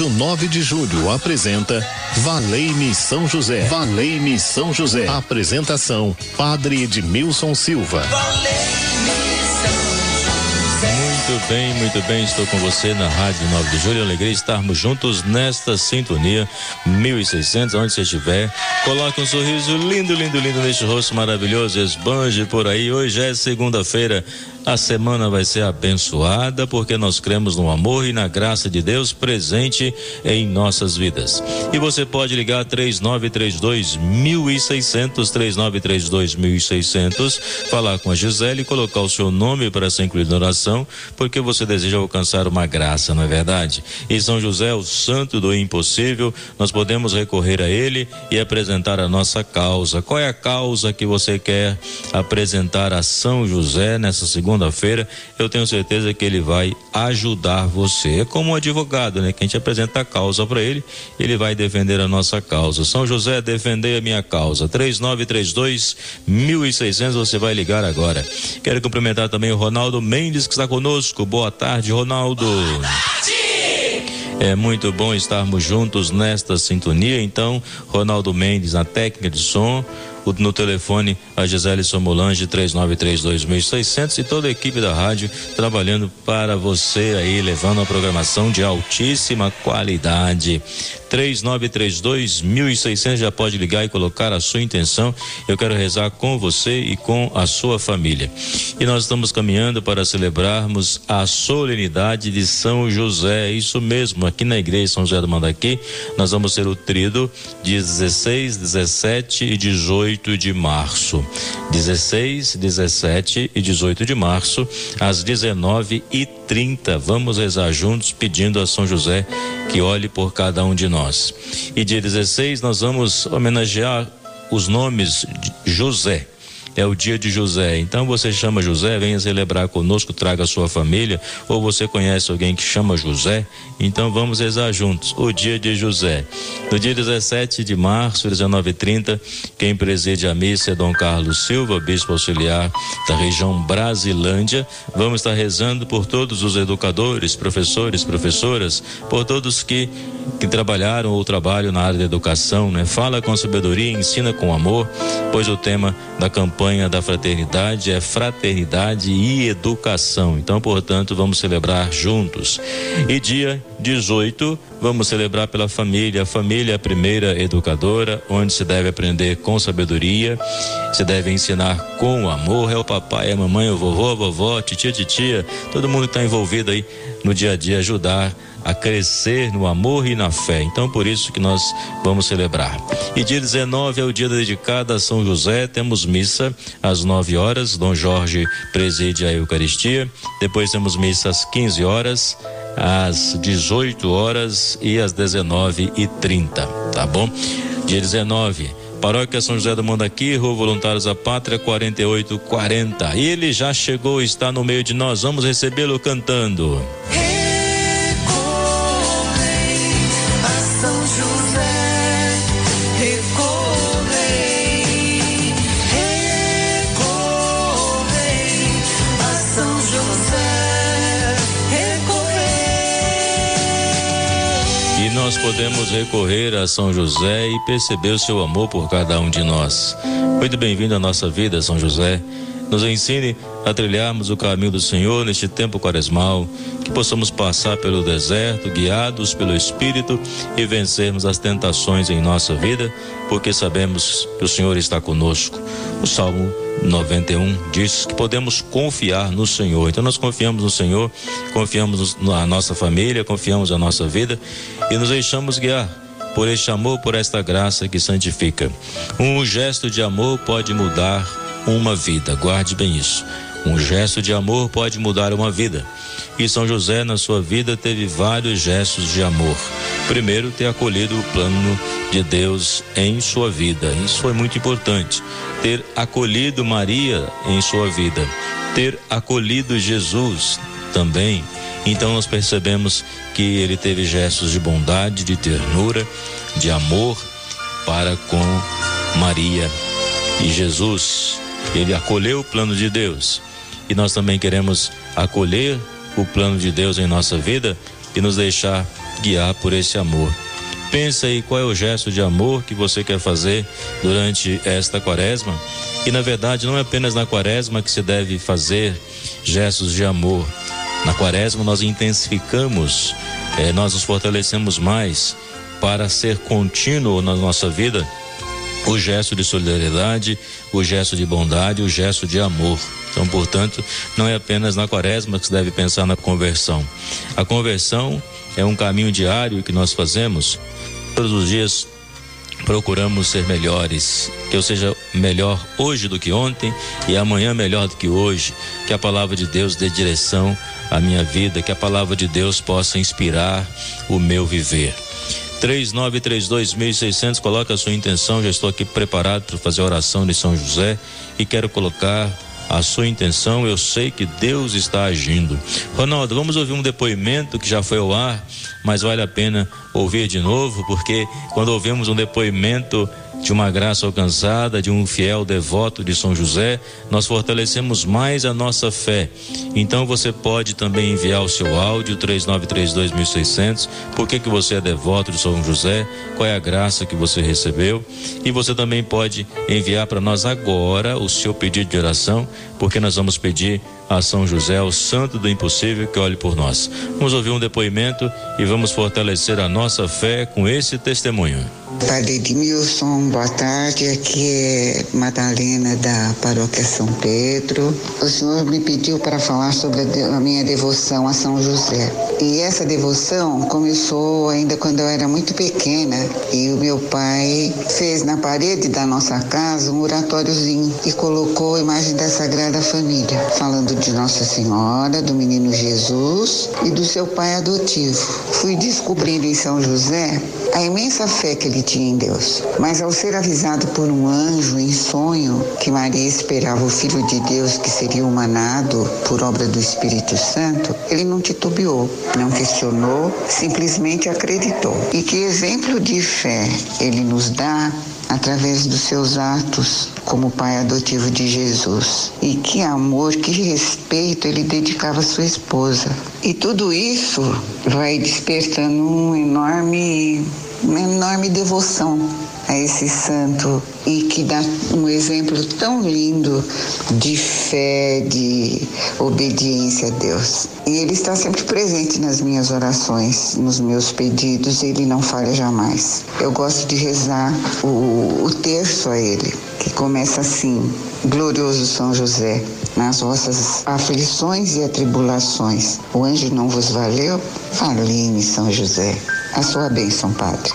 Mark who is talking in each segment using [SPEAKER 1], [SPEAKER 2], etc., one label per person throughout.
[SPEAKER 1] Rádio 9 de Julho apresenta Valei-me São José. Valei-me São José. Apresentação: Padre Edmilson Silva.
[SPEAKER 2] Muito bem, muito bem, estou com você na Rádio 9 de Julho. Alegria estarmos juntos nesta sintonia 1600, onde você estiver. Coloque um sorriso lindo, lindo, lindo neste rosto maravilhoso, esbanje por aí. Hoje é segunda-feira, a semana vai ser abençoada porque nós cremos no amor e na graça de Deus presente em nossas vidas. E você pode ligar 3932 1600 3932 1600, falar com a Gisele e colocar o seu nome para ser incluído na oração, porque você deseja alcançar uma graça, não é verdade? E São José, o santo do impossível, nós podemos recorrer a ele e apresentar a nossa causa. Qual é a causa que você quer apresentar a São José nessa segunda segunda-feira, eu tenho certeza que ele vai ajudar você. É como um advogado, né? Que a gente apresenta a causa para ele, ele vai defender a nossa causa. São José, defender a minha causa. 3932 1600, você vai ligar agora. Quero cumprimentar também o Ronaldo Mendes que está conosco. Boa tarde, Ronaldo. Boa tarde. É muito bom estarmos juntos nesta sintonia. Então, Ronaldo Mendes na técnica de som, no telefone a Gisele Somolange 3932.600 e toda a equipe da rádio trabalhando para você aí, levando uma programação de altíssima qualidade. 3932 1600 já pode ligar e colocar a sua intenção. Eu quero rezar com você e com a sua família. E nós estamos caminhando para celebrarmos a solenidade de São José. Isso mesmo, aqui na igreja São José do Mandaqui, nós vamos ser o trido de 16, 17 e 18 de março. 16, 17 e 18 de março, às 19 e 30. Vamos rezar juntos pedindo a São José que olhe por cada um de nós. E dia 16 nós vamos homenagear os nomes de José é o dia de José. Então você chama José, venha celebrar conosco, traga sua família, ou você conhece alguém que chama José, então vamos rezar juntos. O dia de José. No dia 17 de março, 19:30, quem preside a missa é Dom Carlos Silva, bispo auxiliar da região Brasilândia. Vamos estar rezando por todos os educadores, professores, professoras, por todos que que trabalharam ou trabalham na área da educação, né? Fala com sabedoria, ensina com amor, pois o tema da campanha da fraternidade é fraternidade e educação. Então, portanto, vamos celebrar juntos. E dia 18, vamos celebrar pela família. A família é a primeira educadora, onde se deve aprender com sabedoria, se deve ensinar com amor. É o papai, a mamãe, o vovô, a vovó, titia, titia, todo mundo está envolvido aí no dia a dia ajudar a crescer no amor e na fé. Então, por isso que nós vamos celebrar. E dia 19 é o dia dedicado a São José. Temos missa às 9 horas. Dom Jorge preside a Eucaristia. Depois temos missa às 15 horas, às 18 horas e às 19 e 30 tá bom? Dia 19. Paróquia São José do Mandaqui, Rua Voluntários da Pátria, 4840. Ele já chegou, está no meio de nós. Vamos recebê-lo cantando. Podemos recorrer a São José e perceber o seu amor por cada um de nós. Muito bem-vindo à nossa vida, São José. Nos ensine a trilharmos o caminho do Senhor neste tempo quaresmal, que possamos passar pelo deserto, guiados pelo Espírito e vencermos as tentações em nossa vida, porque sabemos que o Senhor está conosco. O Salmo 91 diz que podemos confiar no Senhor. Então nós confiamos no Senhor, confiamos na nossa família, confiamos na nossa vida e nos deixamos guiar por este amor, por esta graça que santifica. Um gesto de amor pode mudar uma vida. Guarde bem isso. Um gesto de amor pode mudar uma vida. E São José, na sua vida, teve vários gestos de amor. Primeiro, ter acolhido o plano de Deus em sua vida. Isso foi muito importante. Ter acolhido Maria em sua vida. Ter acolhido Jesus também. Então, nós percebemos que ele teve gestos de bondade, de ternura, de amor para com Maria. E Jesus, ele acolheu o plano de Deus e nós também queremos acolher o plano de Deus em nossa vida e nos deixar guiar por esse amor. Pensa aí qual é o gesto de amor que você quer fazer durante esta quaresma. E na verdade não é apenas na quaresma que se deve fazer gestos de amor. Na quaresma nós intensificamos, eh, nós nos fortalecemos mais para ser contínuo na nossa vida o gesto de solidariedade, o gesto de bondade, o gesto de amor. Então, portanto, não é apenas na quaresma que se deve pensar na conversão. A conversão é um caminho diário que nós fazemos todos os dias procuramos ser melhores, que eu seja melhor hoje do que ontem e amanhã melhor do que hoje, que a palavra de Deus dê direção à minha vida, que a palavra de Deus possa inspirar o meu viver. 3932.600, coloca a sua intenção. Já estou aqui preparado para fazer a oração de São José e quero colocar a sua intenção. Eu sei que Deus está agindo. Ronaldo, vamos ouvir um depoimento que já foi ao ar, mas vale a pena ouvir de novo, porque quando ouvimos um depoimento de uma graça alcançada, de um fiel devoto de São José, nós fortalecemos mais a nossa fé. Então você pode também enviar o seu áudio 3932.600. Por que que você é devoto de São José? Qual é a graça que você recebeu? E você também pode enviar para nós agora o seu pedido de oração, porque nós vamos pedir a São José, o santo do impossível, que olhe por nós. Vamos ouvir um depoimento e vamos fortalecer a nossa fé com esse testemunho.
[SPEAKER 3] Padre Edmilson, boa tarde. Aqui é Madalena da Paróquia São Pedro. O senhor me pediu para falar sobre a minha devoção a São José. E essa devoção começou ainda quando eu era muito pequena e o meu pai fez na parede da nossa casa um oratóriozinho e colocou a imagem da Sagrada Família, falando de Nossa Senhora, do menino Jesus e do seu pai adotivo. Fui descobrindo em São José a imensa fé que ele em Deus. Mas ao ser avisado por um anjo em sonho que Maria esperava o Filho de Deus que seria humanado por obra do Espírito Santo, ele não titubeou, não questionou, simplesmente acreditou. E que exemplo de fé ele nos dá através dos seus atos como pai adotivo de Jesus. E que amor, que respeito ele dedicava à sua esposa. E tudo isso vai despertando um enorme, uma enorme devoção a esse santo e que dá um exemplo tão lindo de fé, de obediência a Deus. E ele está sempre presente nas minhas orações, nos meus pedidos, ele não falha jamais. Eu gosto de rezar o, o terço a ele, que começa assim: Glorioso São José, nas vossas aflições e atribulações, o anjo não vos valeu? Valei-me, São José. A sua bênção, Padre.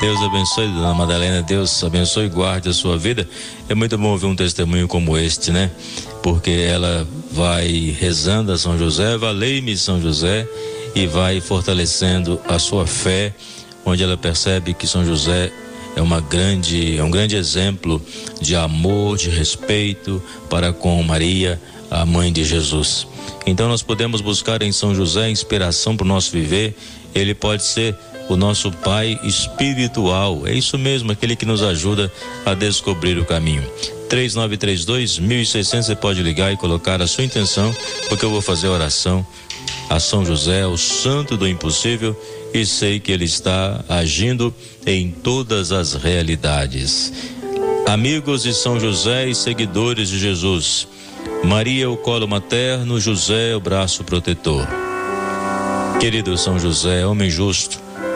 [SPEAKER 2] Deus abençoe, dona Madalena. Deus abençoe e guarde a sua vida. É muito bom ouvir um testemunho como este, né? Porque ela vai rezando a São José, valei-me São José, e vai fortalecendo a sua fé, onde ela percebe que São José é uma grande, é um grande exemplo de amor, de respeito para com Maria, a mãe de Jesus. Então nós podemos buscar em São José inspiração para o nosso viver. Ele pode ser o nosso Pai espiritual. É isso mesmo, aquele que nos ajuda a descobrir o caminho. 3932 1600 você pode ligar e colocar a sua intenção, porque eu vou fazer oração a São José, o santo do impossível, e sei que ele está agindo em todas as realidades. Amigos de São José e seguidores de Jesus, Maria o colo materno, José o braço protetor. Querido São José, homem justo,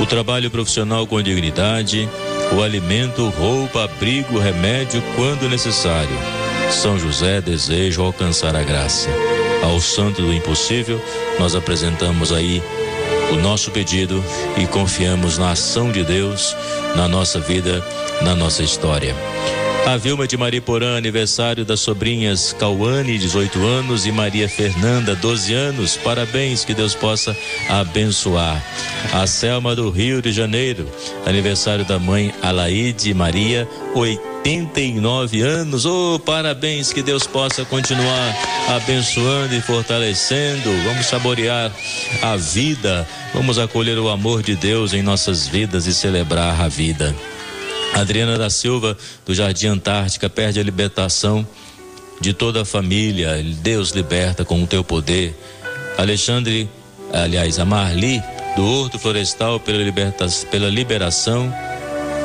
[SPEAKER 2] o trabalho profissional com dignidade, o alimento, roupa, abrigo, remédio quando necessário. São José deseja alcançar a graça. Ao Santo do Impossível, nós apresentamos aí o nosso pedido e confiamos na ação de Deus na nossa vida, na nossa história. A Vilma de Mariporã, aniversário das sobrinhas Cauane, 18 anos, e Maria Fernanda, 12 anos. Parabéns, que Deus possa abençoar. A Selma do Rio de Janeiro, aniversário da mãe Alaide Maria, 89 anos. Oh, parabéns, que Deus possa continuar abençoando e fortalecendo. Vamos saborear a vida, vamos acolher o amor de Deus em nossas vidas e celebrar a vida. Adriana da Silva, do Jardim Antártica, perde a libertação de toda a família. Deus liberta com o teu poder. Alexandre, aliás, a Marli, do Horto Florestal, pela, liberta, pela liberação.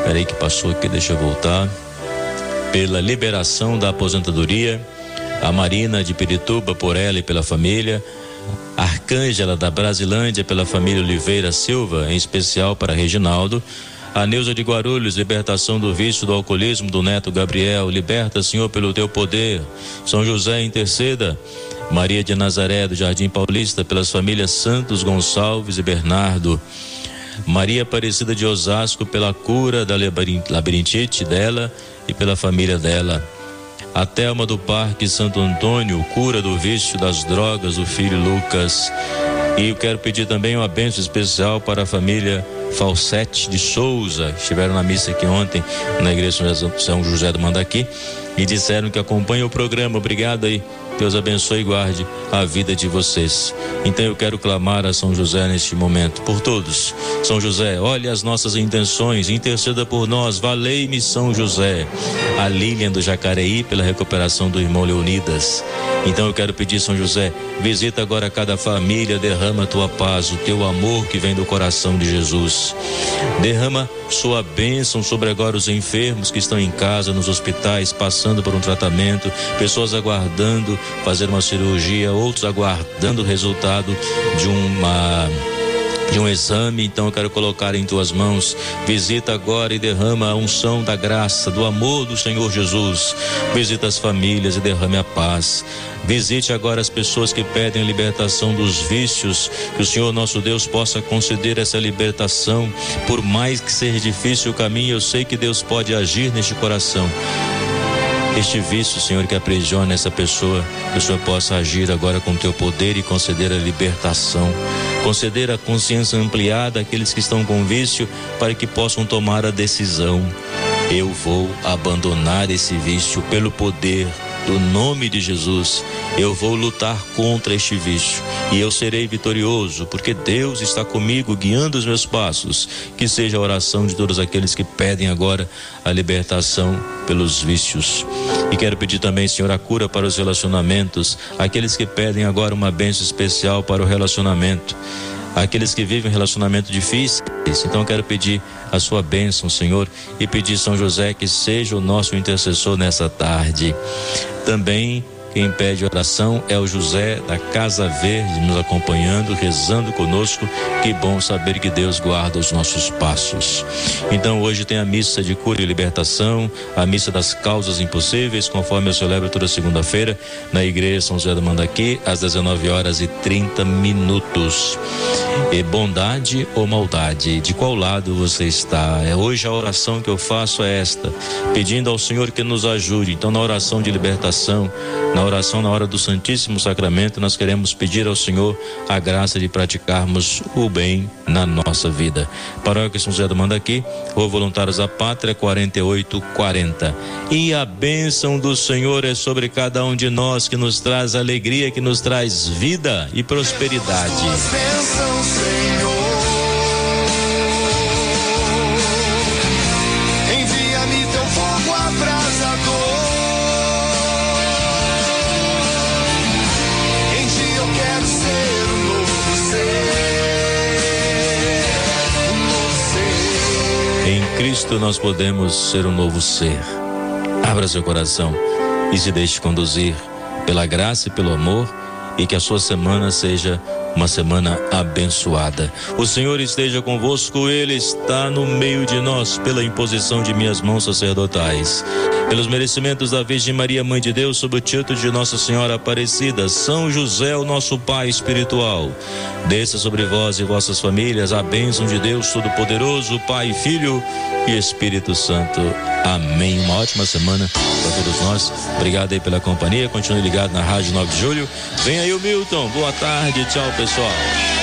[SPEAKER 2] Peraí que passou aqui, deixa eu voltar. Pela liberação da aposentadoria. A Marina de Pirituba, por ela e pela família. Arcângela da Brasilândia, pela família Oliveira Silva, em especial para Reginaldo. A Neuza de Guarulhos, libertação do vício do alcoolismo do neto Gabriel. Liberta, Senhor, pelo teu poder. São José, interceda. Maria de Nazaré, do Jardim Paulista, pelas famílias Santos Gonçalves e Bernardo. Maria Aparecida de Osasco, pela cura da labirintite dela e pela família dela. A Thelma do Parque Santo Antônio, cura do vício das drogas, do filho Lucas. E eu quero pedir também uma bênção especial para a família Falsete de Souza, estiveram na missa aqui ontem na igreja São José do Mandaqui e disseram que acompanham o programa. Obrigado aí. Deus abençoe e guarde a vida de vocês. Então eu quero clamar a São José neste momento, por todos. São José, olhe as nossas intenções, interceda por nós, valei-me São José. A Lilian do Jacareí pela recuperação do irmão Leonidas. Então eu quero pedir, São José, visita agora cada família, derrama a tua paz, o teu amor que vem do coração de Jesus. Derrama sua bênção sobre agora os enfermos que estão em casa, nos hospitais, passando por um tratamento, pessoas aguardando fazer uma cirurgia, outros aguardando o resultado de uma de um exame, então eu quero colocar em tuas mãos. Visita agora e derrama a unção da graça, do amor do Senhor Jesus. Visita as famílias e derrame a paz. Visite agora as pessoas que pedem a libertação dos vícios, que o Senhor nosso Deus possa conceder essa libertação. Por mais que seja difícil o caminho, eu sei que Deus pode agir neste coração este vício, Senhor, que aprisiona essa pessoa, que o Senhor possa agir agora com teu poder e conceder a libertação, conceder a consciência ampliada àqueles que estão com vício, para que possam tomar a decisão. Eu vou abandonar esse vício pelo poder do nome de Jesus, eu vou lutar contra este vício e eu serei vitorioso, porque Deus está comigo, guiando os meus passos. Que seja a oração de todos aqueles que pedem agora a libertação pelos vícios. E quero pedir também, Senhor, a cura para os relacionamentos, aqueles que pedem agora uma bênção especial para o relacionamento aqueles que vivem relacionamento difíceis. Então eu quero pedir a sua bênção, Senhor, e pedir São José que seja o nosso intercessor nessa tarde. Também quem pede oração é o José da Casa Verde nos acompanhando, rezando conosco. Que bom saber que Deus guarda os nossos passos. Então hoje tem a missa de cura e libertação, a missa das causas impossíveis, conforme eu celebro toda segunda-feira na igreja São José do Mandaqui, às 19 horas e 30 minutos. E bondade ou maldade, de qual lado você está? É hoje a oração que eu faço é esta, pedindo ao Senhor que nos ajude. Então na oração de libertação, na oração na hora do Santíssimo Sacramento, nós queremos pedir ao Senhor a graça de praticarmos o bem na nossa vida. Paróquia São José do Mandaqui, ou Voluntários da Pátria 4840. E a bênção do Senhor é sobre cada um de nós que nos traz alegria, que nos traz vida e prosperidade. Cristo nós podemos ser um novo ser. Abra seu coração e se deixe conduzir pela graça e pelo amor e que a sua semana seja uma semana abençoada. O Senhor esteja convosco, Ele está no meio de nós, pela imposição de minhas mãos sacerdotais. Pelos merecimentos da Virgem Maria, Mãe de Deus, sob o título de Nossa Senhora Aparecida, São José, o nosso Pai espiritual. Desça sobre vós e vossas famílias a bênção de Deus Todo-Poderoso, Pai, Filho e Espírito Santo. Amém. Uma ótima semana para todos nós. Obrigado aí pela companhia. Continue ligado na Rádio 9 de Julho. Vem aí o Milton. Boa tarde. Tchau, pessoal.